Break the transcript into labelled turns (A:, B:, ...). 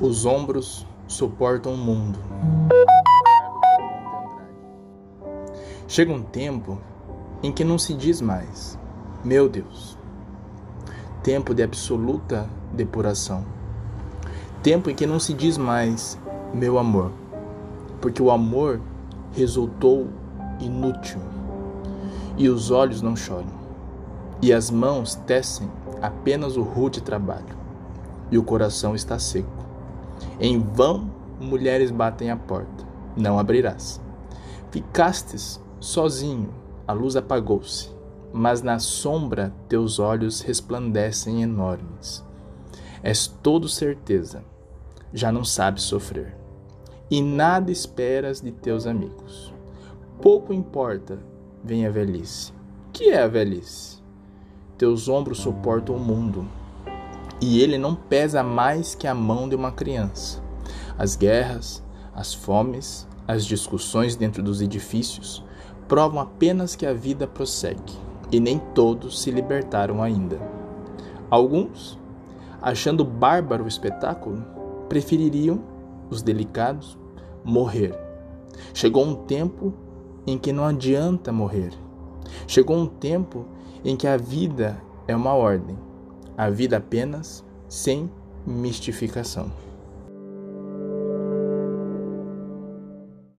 A: Os ombros suportam o mundo. Chega um tempo em que não se diz mais, meu Deus. Tempo de absoluta depuração. Tempo em que não se diz mais, meu amor. Porque o amor resultou inútil. E os olhos não choram. E as mãos tecem apenas o rude trabalho. E o coração está seco. Em vão mulheres batem a porta, não abrirás. Ficastes sozinho, a luz apagou-se, mas na sombra teus olhos resplandecem enormes. És todo certeza, já não sabes sofrer, e nada esperas de teus amigos. Pouco importa, vem a velhice. Que é a velhice? Teus ombros suportam o mundo e ele não pesa mais que a mão de uma criança. As guerras, as fomes, as discussões dentro dos edifícios provam apenas que a vida prossegue e nem todos se libertaram ainda. Alguns, achando bárbaro o espetáculo, prefeririam, os delicados, morrer. Chegou um tempo em que não adianta morrer. Chegou um tempo em que a vida é uma ordem a vida apenas sem mistificação.